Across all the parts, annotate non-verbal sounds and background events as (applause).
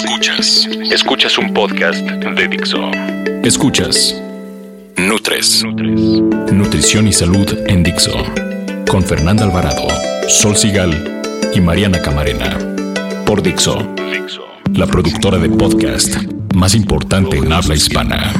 Escuchas. Escuchas un podcast de Dixo. Escuchas. Nutres. Nutrición y salud en Dixo. Con Fernanda Alvarado, Sol Sigal y Mariana Camarena. Por Dixo. La productora de podcast más importante en habla hispana.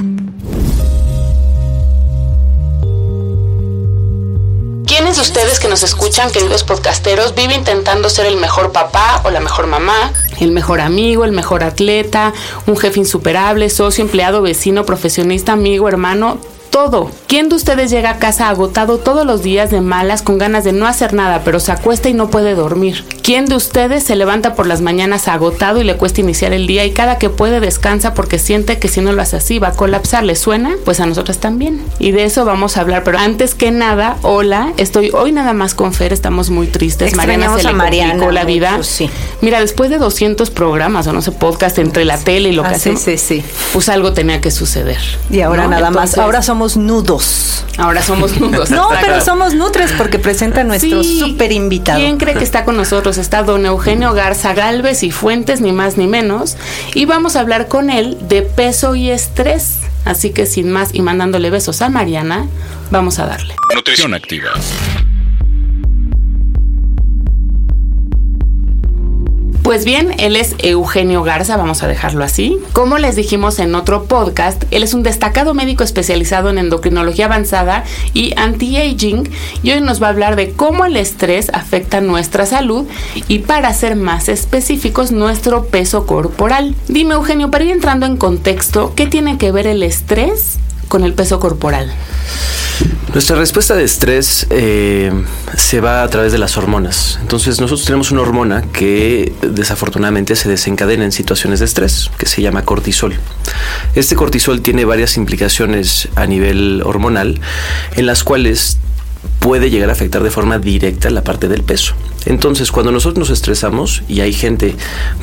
¿Quiénes de ustedes que nos escuchan, queridos podcasteros, vive intentando ser el mejor papá o la mejor mamá, el mejor amigo, el mejor atleta, un jefe insuperable, socio, empleado, vecino, profesionista, amigo, hermano? Todo. ¿Quién de ustedes llega a casa agotado todos los días de malas, con ganas de no hacer nada, pero se acuesta y no puede dormir? ¿Quién de ustedes se levanta por las mañanas agotado y le cuesta iniciar el día y cada que puede descansa porque siente que si no lo hace así va a colapsar? ¿Le suena? Pues a nosotros también. Y de eso vamos a hablar, pero antes que nada, hola, estoy hoy nada más con Fer, estamos muy tristes. Mariana se le Mariana, la vida. sí. Mira, después de 200 programas o no sé, podcast entre la tele y lo que ah, hacemos, sí, sí, pues algo tenía que suceder. Y ahora nada más, ahora somos nudos. Ahora somos nudos. (laughs) no, pero somos nutres porque presenta a nuestro súper invitado. ¿Quién cree que está con nosotros? Está don Eugenio Garza Galvez y Fuentes, ni más ni menos. Y vamos a hablar con él de peso y estrés. Así que sin más y mandándole besos a Mariana, vamos a darle. Nutrición activa. Pues bien, él es Eugenio Garza, vamos a dejarlo así. Como les dijimos en otro podcast, él es un destacado médico especializado en endocrinología avanzada y anti-aging y hoy nos va a hablar de cómo el estrés afecta nuestra salud y para ser más específicos, nuestro peso corporal. Dime Eugenio, para ir entrando en contexto, ¿qué tiene que ver el estrés con el peso corporal? Nuestra respuesta de estrés eh, se va a través de las hormonas. Entonces nosotros tenemos una hormona que desafortunadamente se desencadena en situaciones de estrés, que se llama cortisol. Este cortisol tiene varias implicaciones a nivel hormonal, en las cuales puede llegar a afectar de forma directa la parte del peso. Entonces, cuando nosotros nos estresamos y hay gente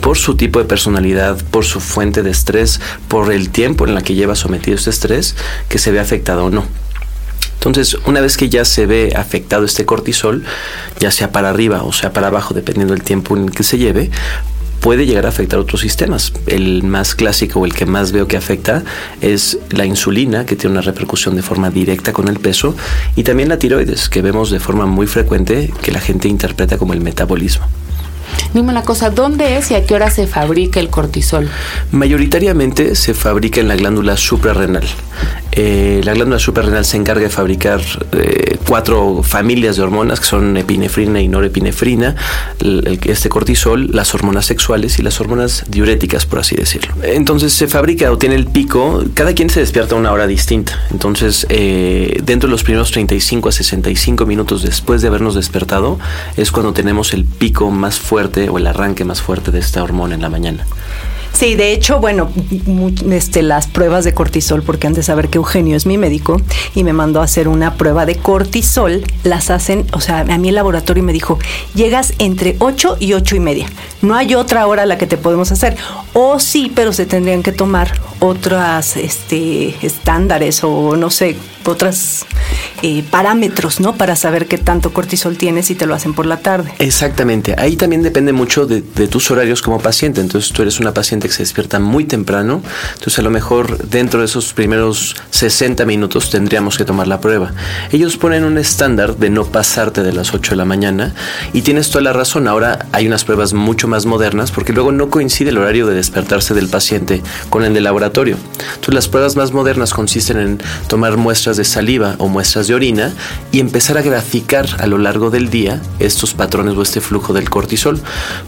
por su tipo de personalidad, por su fuente de estrés, por el tiempo en la que lleva sometido este estrés, que se ve afectado o no. Entonces, una vez que ya se ve afectado este cortisol, ya sea para arriba o sea para abajo, dependiendo del tiempo en el que se lleve, puede llegar a afectar otros sistemas. El más clásico o el que más veo que afecta es la insulina, que tiene una repercusión de forma directa con el peso, y también la tiroides, que vemos de forma muy frecuente que la gente interpreta como el metabolismo. Dime una cosa, ¿dónde es y a qué hora se fabrica el cortisol? Mayoritariamente se fabrica en la glándula suprarrenal. Eh, la glándula suprarrenal se encarga de fabricar eh, cuatro familias de hormonas que son epinefrina y norepinefrina, este cortisol, las hormonas sexuales y las hormonas diuréticas, por así decirlo. Entonces se fabrica o tiene el pico, cada quien se despierta a una hora distinta. Entonces, eh, dentro de los primeros 35 a 65 minutos después de habernos despertado, es cuando tenemos el pico más fuerte o el arranque más fuerte de esta hormona en la mañana. Sí, de hecho, bueno, este, las pruebas de cortisol, porque antes de saber que Eugenio es mi médico y me mandó a hacer una prueba de cortisol, las hacen, o sea, a mí el laboratorio me dijo, llegas entre 8 y 8 y media. No hay otra hora a la que te podemos hacer. O sí, pero se tendrían que tomar otras este, estándares o no sé, otros eh, parámetros, ¿no? Para saber qué tanto cortisol tienes y te lo hacen por la tarde. Exactamente. Ahí también depende mucho de, de tus horarios como paciente. Entonces tú eres una paciente que se despierta muy temprano, entonces a lo mejor dentro de esos primeros 60 minutos tendríamos que tomar la prueba. Ellos ponen un estándar de no pasarte de las 8 de la mañana y tienes toda la razón, ahora hay unas pruebas mucho más modernas porque luego no coincide el horario de despertarse del paciente con el de laboratorio laboratorio. Entonces las pruebas más modernas consisten en tomar muestras de saliva o muestras de orina y empezar a graficar a lo largo del día estos patrones o este flujo del cortisol,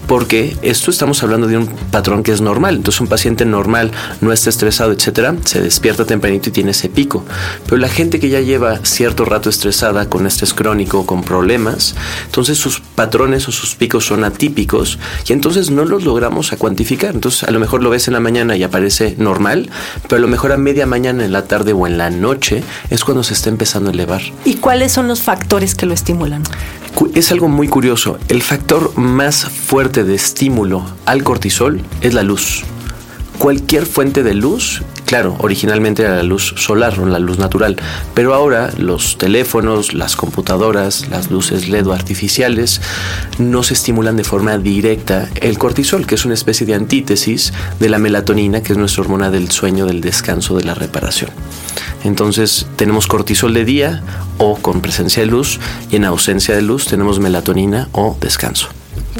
porque esto estamos hablando de un patrón que es normal. Entonces un paciente normal no está estresado, etcétera, se despierta tempranito y tiene ese pico. Pero la gente que ya lleva cierto rato estresada con estrés crónico, con problemas, entonces sus patrones o sus picos son atípicos y entonces no los logramos a cuantificar. Entonces a lo mejor lo ves en la mañana y aparece normal, pero a lo mejor a media mañana, en la tarde o en la noche es cuando se está empezando a elevar. ¿Y cuáles son los factores que lo estimulan? Es algo muy curioso. El factor más fuerte de estímulo al cortisol es la luz. Cualquier fuente de luz Claro, originalmente era la luz solar o la luz natural, pero ahora los teléfonos, las computadoras, las luces LED artificiales nos estimulan de forma directa el cortisol, que es una especie de antítesis de la melatonina, que es nuestra hormona del sueño, del descanso, de la reparación. Entonces tenemos cortisol de día o con presencia de luz y en ausencia de luz tenemos melatonina o descanso.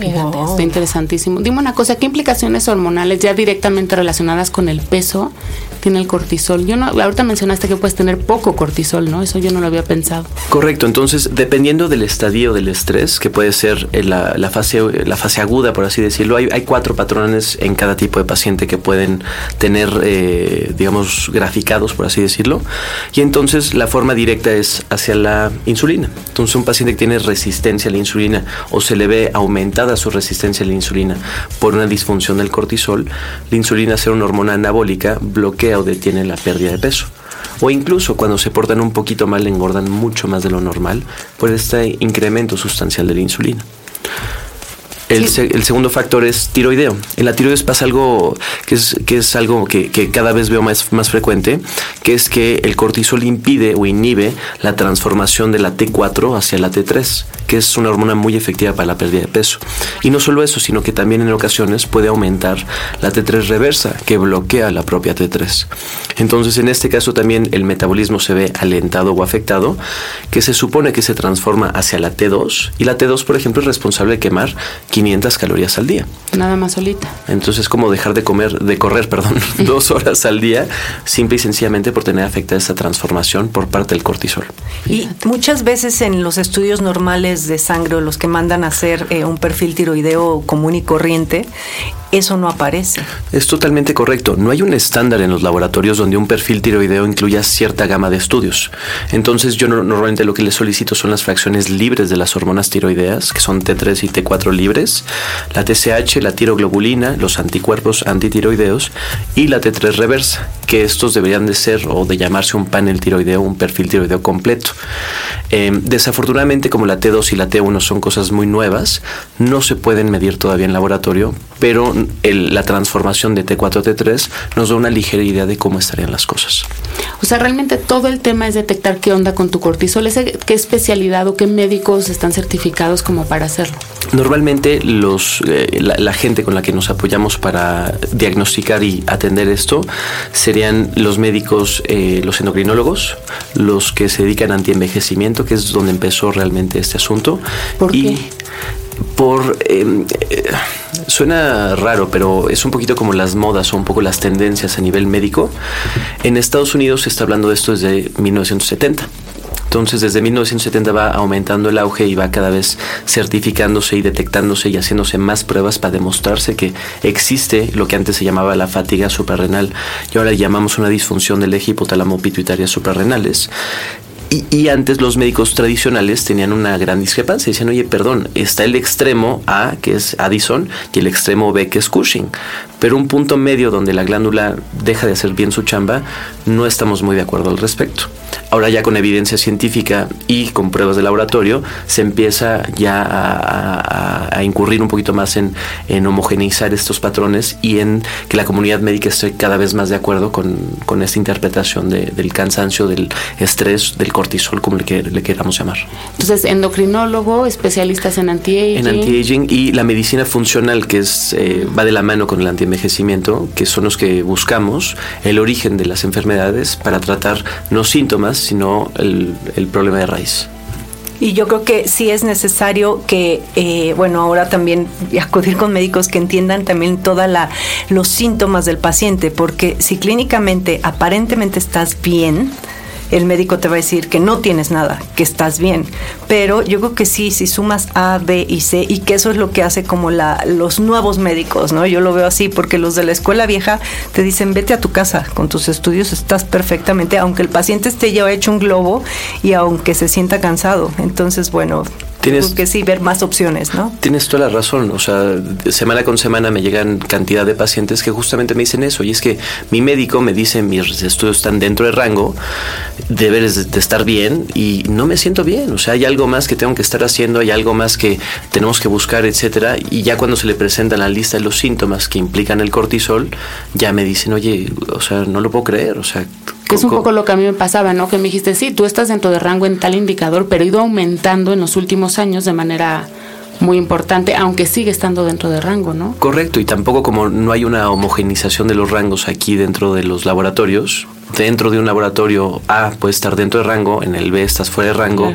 Está interesantísimo. Dime una cosa, ¿qué implicaciones hormonales ya directamente relacionadas con el peso tiene el cortisol. Yo no, ahorita mencionaste que puedes tener poco cortisol, ¿no? Eso yo no lo había pensado. Correcto, entonces dependiendo del estadio del estrés, que puede ser la, la fase, la fase aguda, por así decirlo, hay, hay, cuatro patrones en cada tipo de paciente que pueden tener, eh, digamos, graficados, por así decirlo. Y entonces la forma directa es hacia la insulina. Entonces un paciente que tiene resistencia a la insulina o se le ve aumentada su resistencia a la insulina por una disfunción del cortisol, la insulina, ser una hormona anabólica, bloquea o detiene la pérdida de peso. O incluso cuando se portan un poquito mal engordan mucho más de lo normal por este incremento sustancial de la insulina. El, segundo factor es tiroideo. En la tiroides pasa algo que es, que es algo que, que, cada vez veo más, más frecuente, que es que el cortisol impide o inhibe la transformación de la T4 hacia la T3 que es una hormona muy efectiva para la pérdida de peso. Y no solo eso, sino que también en ocasiones puede aumentar la T3 reversa, que bloquea la propia T3. Entonces, en este caso también el metabolismo se ve alentado o afectado, que se supone que se transforma hacia la T2, y la T2, por ejemplo, es responsable de quemar 500 calorías al día. Nada más solita. Entonces, es como dejar de comer, de correr, (laughs) perdón, (laughs) dos horas al día, simple y sencillamente por tener afectada esa transformación por parte del cortisol. Y muchas veces en los estudios normales de sangre o los que mandan a hacer eh, un perfil tiroideo común y corriente, eso no aparece. Es totalmente correcto. No hay un estándar en los laboratorios donde un perfil tiroideo incluya cierta gama de estudios. Entonces yo normalmente lo que les solicito son las fracciones libres de las hormonas tiroideas, que son T3 y T4 libres, la TSH, la tiroglobulina, los anticuerpos antitiroideos y la T3 reversa, que estos deberían de ser o de llamarse un panel tiroideo, un perfil tiroideo completo. Em, desafortunadamente como la T2 y la T1 son cosas muy nuevas, no se pueden medir todavía en laboratorio, pero la transformación de T4 a T3 nos da una ligera idea de cómo estarían las cosas. O sea, realmente todo el tema es detectar qué onda con tu cortisol. ¿Qué especialidad o qué médicos están certificados como para hacerlo? Normalmente los, eh, la, gente con la que nos apoyamos para diagnosticar y atender esto serían los médicos, eh, los endocrinólogos, los que se dedican a antienvejecimiento, que es donde empezó realmente este asunto. ¿Por qué? por em, eh, suena raro, pero es un poquito como las modas o un poco las tendencias a nivel médico. En Estados Unidos se está hablando de esto desde 1970. Entonces, desde 1970 va aumentando el auge y va cada vez certificándose y detectándose y haciéndose más pruebas para demostrarse que existe lo que antes se llamaba la fatiga suprarrenal y ahora llamamos una disfunción del eje hipotálamo pituitaria suprarrenales y, antes los médicos tradicionales tenían una gran discrepancia. Decían, oye, perdón, está el extremo A, que es Addison, y el extremo B, que es Cushing. Pero un punto medio donde la glándula deja de hacer bien su chamba, no estamos muy de acuerdo al respecto. Ahora ya con evidencia científica y con pruebas de laboratorio se empieza ya a, incurrir un poquito más en, homogeneizar estos patrones y en que la comunidad médica esté cada vez más de acuerdo con, esta interpretación del cansancio, del estrés, del cortisol, como le, le queramos llamar. Entonces, endocrinólogo, especialistas en anti-aging. En anti-aging y la medicina funcional, que es eh, va de la mano con el anti-envejecimiento, que son los que buscamos el origen de las enfermedades para tratar no síntomas, sino el, problema de raíz. Y yo creo que sí es necesario que, eh, bueno, ahora también acudir con médicos que entiendan también todos los síntomas del paciente, porque si clínicamente aparentemente estás bien, el médico te va a decir que no tienes nada, que estás bien. Pero yo creo que sí, si sumas A, B y C, y que eso es lo que hace como la, los nuevos médicos, ¿no? Yo lo veo así, porque los de la escuela vieja te dicen, vete a tu casa, con tus estudios estás perfectamente, aunque el paciente esté ya hecho un globo y aunque se sienta cansado. Entonces, bueno, Tienes, que sí, ver más opciones, ¿no? Tienes toda la razón. O sea, semana con semana me llegan cantidad de pacientes que justamente me dicen eso. Y es que mi médico me dice mis estudios están dentro de rango, deberes de estar bien y no me siento bien. O sea, hay algo más que tengo que estar haciendo, hay algo más que tenemos que buscar, etcétera. Y ya cuando se le presenta la lista de los síntomas que implican el cortisol, ya me dicen, oye, o sea, no lo puedo creer. O sea, que es un poco lo que a mí me pasaba, ¿no? Que me dijiste, sí, tú estás dentro de rango en tal indicador, pero ha ido aumentando en los últimos años de manera muy importante, aunque sigue estando dentro de rango, ¿no? Correcto, y tampoco como no hay una homogenización de los rangos aquí dentro de los laboratorios, dentro de un laboratorio A puede estar dentro de rango, en el B estás fuera de rango,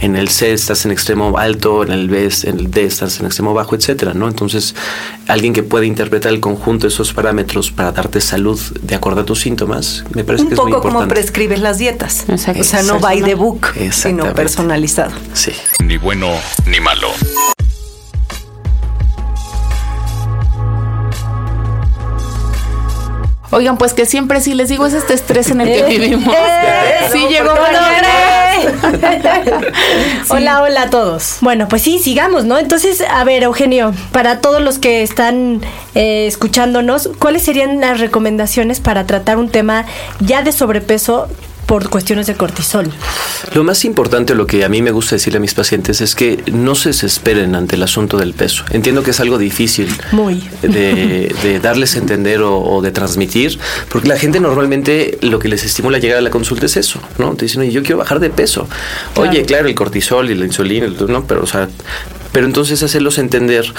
en el C estás en extremo alto, en el B, en el D estás en extremo bajo, etcétera, ¿no? Entonces, alguien que puede interpretar el conjunto de esos parámetros para darte salud de acuerdo a tus síntomas, me parece que es muy importante. Un poco como prescribes las dietas. O sea, no by the book, sino personalizado. Sí. Ni bueno ni malo. Oigan, pues que siempre sí les digo es este estrés en el que (laughs) vivimos. Eh, sí, llegó (laughs) Hola, hola a todos. Bueno, pues sí, sigamos, ¿no? Entonces, a ver, Eugenio, para todos los que están eh, escuchándonos, ¿cuáles serían las recomendaciones para tratar un tema ya de sobrepeso por cuestiones de cortisol. Lo más importante, lo que a mí me gusta decirle a mis pacientes es que no se desesperen ante el asunto del peso. Entiendo que es algo difícil Muy. De, darles a entender o, de transmitir, porque la gente normalmente lo que les estimula llegar a la consulta es eso, ¿no? Te dicen, oye, yo quiero bajar de peso. Oye, claro, el cortisol y la insulina, ¿no? Pero, o sea, pero entonces hacerlos entender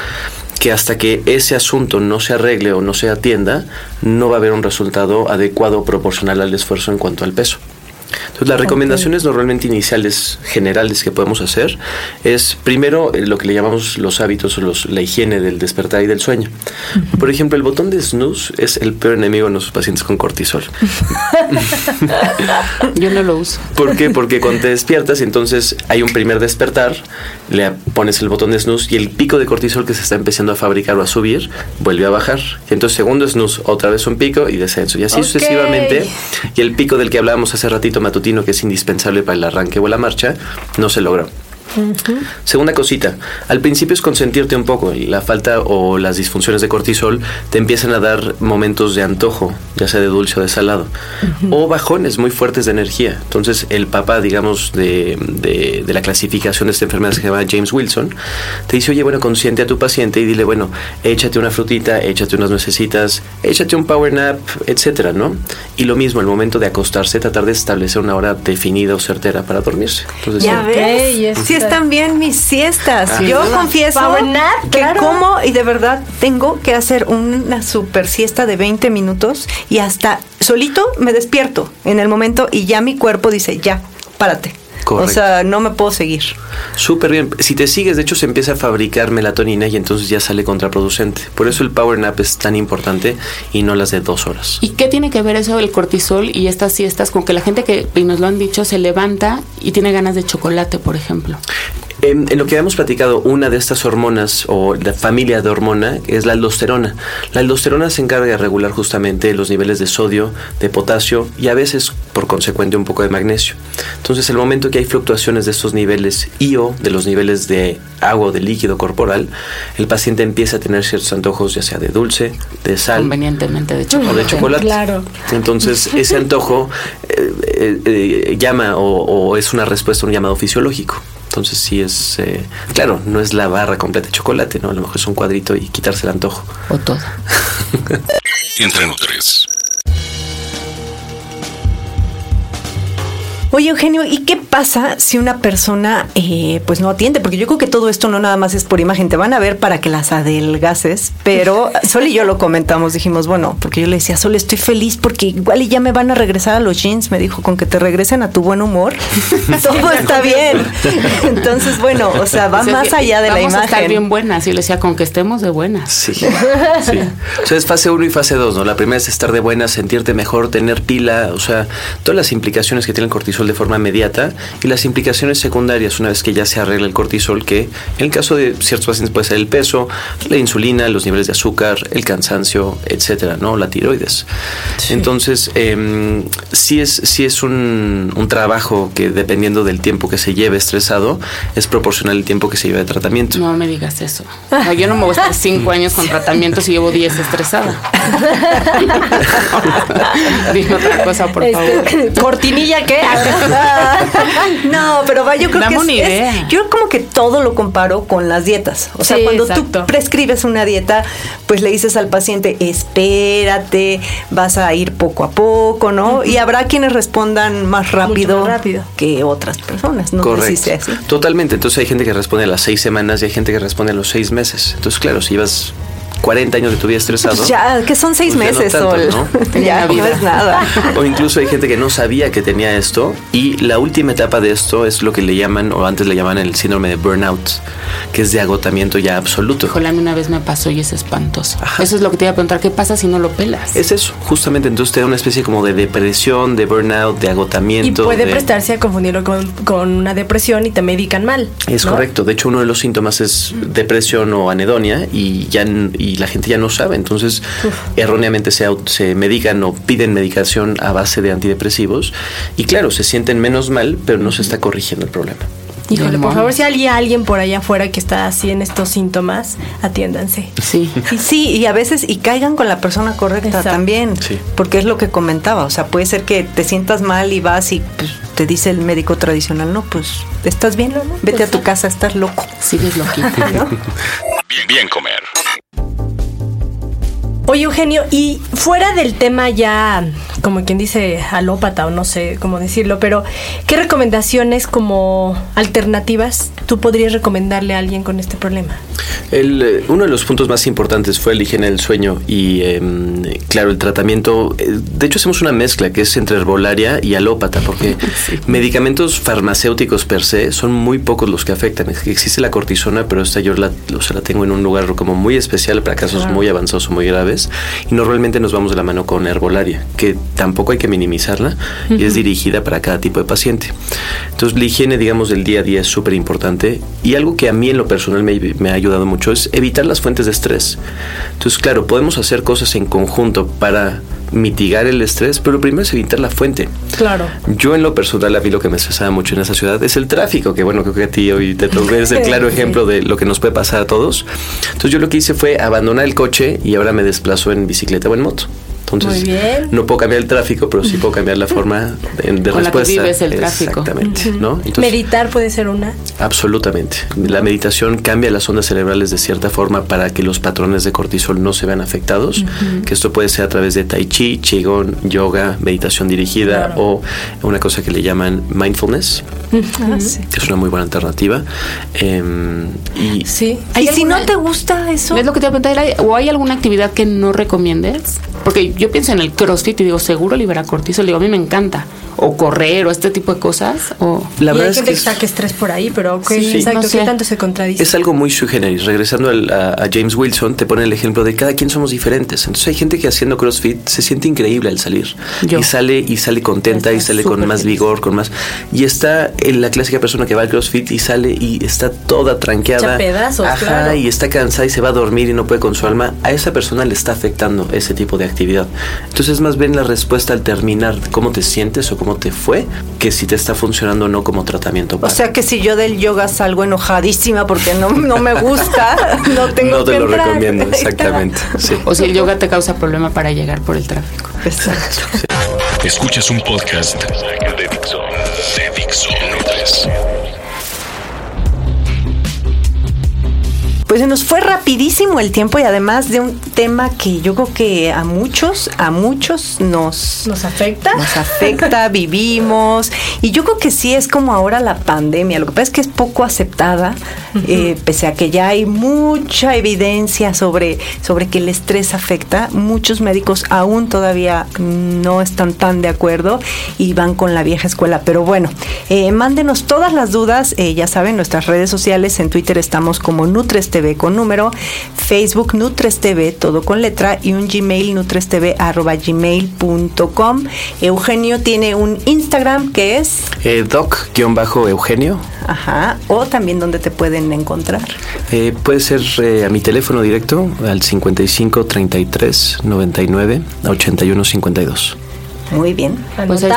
que hasta que ese asunto no se arregle o no se atienda, no va a haber un resultado adecuado proporcional al esfuerzo en cuanto al peso. Entonces, las recomendaciones normalmente iniciales generales que podemos hacer es primero eh, lo que le llamamos los hábitos o los, la higiene del despertar y del sueño. Por ejemplo, el botón de snooze es el peor enemigo de nuestros pacientes con cortisol. (laughs) Yo no lo uso. ¿Por qué? Porque cuando te despiertas entonces hay un primer despertar, le pones el botón de snooze y el pico de cortisol que se está empezando a fabricar o a subir vuelve a bajar. Y entonces segundo snooze, otra vez un pico y descenso. Y así sucesivamente. Y el pico del que hablábamos hace ratito matutino que es indispensable para el arranque o la marcha, no se logró. Segunda cosita, al principio es consentirte un poco. La falta o las disfunciones de cortisol te empiezan a dar momentos de antojo, ya sea de dulce o de salado, o bajones muy fuertes de energía. Entonces, el papá, digamos, de, de, la clasificación de esta enfermedad se llama James Wilson, te dice, oye, bueno, consiente a tu paciente y dile, bueno, échate una frutita, échate unas nuecesitas, échate un power nap, etcétera, ¿no? Y lo mismo, el momento de acostarse, tratar de establecer una hora definida o certera para dormirse. Entonces, ya ves, están bien mis siestas. Ah, Yo confieso que como y de verdad tengo que hacer una super siesta de 20 minutos y hasta solito me despierto en el momento y ya mi cuerpo dice, ya, párate. O sea, no me puedo seguir. Súper bien. Si te sigues, de hecho, se empieza a fabricar melatonina y entonces ya sale contraproducente. Por eso el power nap es tan importante y no las de dos horas. ¿Y qué tiene que ver eso del cortisol y estas siestas con que la gente que, y nos lo han dicho, se levanta y tiene ganas de chocolate, por ejemplo? En, lo que habíamos platicado, una de estas hormonas o la familia de hormona es la aldosterona. La aldosterona se encarga de regular justamente los niveles de sodio, de potasio y a veces por consecuente un poco de magnesio. Entonces el momento que hay fluctuaciones de estos niveles y o de los niveles de agua o de líquido corporal, el paciente empieza a tener ciertos antojos ya sea de dulce, de sal. Convenientemente de chocolate. O de chocolate. Claro. Entonces ese antojo eh, eh, eh, llama o, o es una respuesta a un llamado fisiológico. Entonces sí es, eh, claro, no es la barra completa de chocolate, ¿no? A lo mejor es un cuadrito y quitarse el antojo. O todo. (laughs) Entre tres. Oye, Eugenio, ¿y qué pasa si una persona eh, pues no atiende? Porque yo creo que todo esto no nada más es por imagen, te van a ver para que las adelgaces, pero (laughs) Sol y yo lo comentamos, dijimos, bueno, porque yo le decía, Sol, estoy feliz porque igual y ya me van a regresar a los jeans, me dijo, con que te regresen a tu buen humor, (laughs) (laughs) todo está bien. Entonces, bueno, o sea, va más allá de la imagen. A estar bien buenas, y le decía, con que estemos de buenas. Sí, sí. O sea, es fase 1 y fase 2, ¿no? La primera es estar de buenas, sentirte mejor, tener pila, o sea, todas las implicaciones que tiene el cortisol de forma inmediata y las implicaciones secundarias una vez que ya se arregla el cortisol, que en el caso de ciertos pacientes puede ser el peso, la insulina, los niveles de azúcar, el cansancio, etcétera, ¿no? La tiroides. Entonces, eh, sí es, sí es un, un, trabajo que dependiendo del tiempo que se lleve estresado, es proporcional el tiempo que se lleva de tratamiento. No me digas eso. yo no me voy a estar cinco (laughs) años con tratamiento si llevo diez estresada. (laughs) Dime otra cosa, por favor. Este, ¿Cortinilla qué? (laughs) (laughs) no, pero va, yo creo que es, yo como que todo lo comparo con las dietas. O sea, cuando tú prescribes una dieta, pues le dices al paciente, espérate, vas a ir poco a poco, ¿no? Y habrá quienes respondan más rápido, que otras personas, ¿no? Correcto. Totalmente. Entonces hay gente que responde a las seis semanas y hay gente que responde a los seis meses. Entonces, claro, si ibas 40 años de tu vida estresado. Ya, que son seis pues meses, Sol. ya no (laughs) es nada. (laughs) O incluso hay gente que no sabía que tenía esto y la última etapa de esto es lo que le llaman, o antes le llaman el síndrome de burnout, que es de agotamiento ya absoluto. Híjole, a mí una vez me pasó y es espantoso. Eso es lo que te iba a preguntar, ¿qué pasa si no lo pelas? Es eso, justamente entonces te da una especie como de depresión, de burnout, de agotamiento. Y puede prestarse a confundirlo con, una depresión y te medican mal. Es correcto, de hecho uno de los síntomas es depresión o anedonia y ya y la gente ya no sabe. Entonces, erróneamente se, se medican o piden medicación a base de antidepresivos y claro, se sienten menos mal, pero no se está corrigiendo el problema. Híjole, por favor, si hay alguien por allá afuera que está así en estos síntomas, atiéndanse. Sí. Y sí, y a veces, y caigan con la persona correcta también. Sí. Porque es lo que comentaba. O sea, puede ser que te sientas mal y vas y pues, te dice el médico tradicional, no, pues, ¿estás bien? Vete pues a tu casa, estás loco. Sigues loquito, (laughs) ¿no? bien, bien comer. Oye, Eugenio, y fuera del tema ya, como quien dice, alópata o no sé cómo decirlo, pero ¿qué recomendaciones como alternativas tú podrías recomendarle a alguien con este problema? El, eh, uno de los puntos más importantes fue el higiene del sueño y, em, claro, el tratamiento. Eh, de hecho, hacemos una mezcla que es entre herbolaria y alópata, porque (laughs) medicamentos farmacéuticos per se son muy pocos los que afectan. Existe la cortisona, pero esta yo la, la tengo en un lugar como muy especial para casos muy avanzados o muy graves y normalmente nos vamos de la mano con herbolaria, que tampoco hay que minimizarla y es dirigida para cada tipo de paciente. Entonces la higiene, digamos, del día a día es súper importante y algo que a mí en lo personal me, me ha ayudado mucho es evitar las fuentes de estrés. Entonces, claro, podemos hacer cosas en conjunto para mitigar el estrés, pero primero es evitar la fuente. Claro. Yo en lo personal a mí lo que me estresaba mucho en esa ciudad es el tráfico, que bueno, creo que a ti hoy te toqué, es el claro ejemplo de lo que nos puede pasar a todos. Entonces yo lo que hice fue abandonar el coche y ahora me desplazo en bicicleta o en moto. Entonces, no puedo cambiar el tráfico, pero sí puedo cambiar la forma de, de Con respuesta. La que vives el tráfico. Exactamente. ¿no? Meditar puede ser una. Absolutamente. La meditación cambia las ondas cerebrales de cierta forma para que los patrones de cortisol no se vean afectados. Que esto puede ser a través de tai chi, qigong, yoga, meditación dirigida o una cosa que le llaman mindfulness, ah, que es una muy buena alternativa. Em, y sí. ¿Y si no te gusta eso? Es lo que te voy a preguntar. ¿O hay alguna actividad que no recomiendes? Porque yo pienso en el CrossFit y digo, seguro libera cortisol. Digo, a mí me encanta. O correr o este tipo de cosas. O... La verdad hay es que, saque estrés por ahí, pero ¿qué, exacto, ¿qué tanto se contradice? Es algo muy sui Regresando a, James Wilson, te pone el ejemplo de cada quien somos diferentes. Entonces hay gente que haciendo CrossFit se siente increíble al salir. Y sale y sale contenta y sale con más vigor, con más... Y está en la clásica persona que va al CrossFit y sale y está toda tranqueada. pedazos, Ajá, y está cansada y se va a dormir y no puede con su alma. A esa persona le está afectando ese tipo de actividad. Entonces más bien la respuesta al terminar cómo te sientes o cómo te fue que si te está funcionando o no como tratamiento. O sea que si yo del yoga salgo enojadísima porque no, no me gusta, (laughs) no tengo No te lo recomiendo, (laughs) exactamente. O si el yoga te causa problema para llegar por el tráfico. Exacto. Escuchas un podcast de Dixo. De Dixo. Pues se nos fue rapidísimo el tiempo y además de un tema que yo creo que a muchos, a muchos nos... ¿Nos afecta? Nos (laughs) afecta, vivimos. Y yo creo que sí es como ahora la pandemia. Lo que pasa es que es poco aceptada, eh, pese a que ya hay mucha evidencia sobre, sobre que el estrés afecta. Muchos médicos aún todavía no están tan de acuerdo y van con la vieja escuela. Pero bueno, eh, mándenos todas las dudas. Eh, ya saben, nuestras redes sociales. En Twitter estamos como Nutres con número, Facebook Nutres TV, todo con letra, y un Gmail nutrestv arroba gmail.com. Eugenio tiene un Instagram que es eh, doc-eugenio. Ajá, o también donde te pueden encontrar. Eh, puede ser eh, a mi teléfono directo al 55 33 99 81 52. Muy bien. Pues ahí,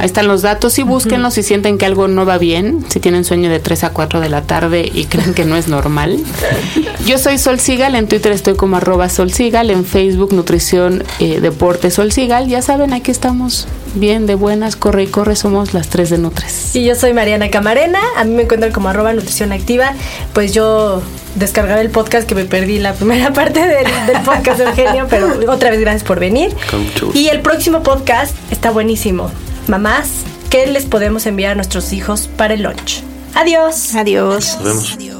están, los datos y búsquenlos si sienten que algo no va bien, si tienen sueño de 3 a 4 de la tarde y creen que no es normal. (laughs) Yo soy Sol Sigal, en Twitter estoy como arroba Sol Sigal, en Facebook Nutrición eh, Deporte Sol Sigal. Ya saben, aquí estamos bien, de buenas, corre y corre, somos las tres de Nutres. Y yo soy Mariana Camarena, a mí me encuentran como arroba Nutrición Activa, pues yo descargaré el podcast que me perdí la primera (laughs) parte del, podcast Eugenio, pero otra vez gracias por venir. Y el próximo podcast está buenísimo. Mamás, ¿qué les podemos enviar a nuestros hijos para el lunch? Adiós. Adiós. Nos vemos.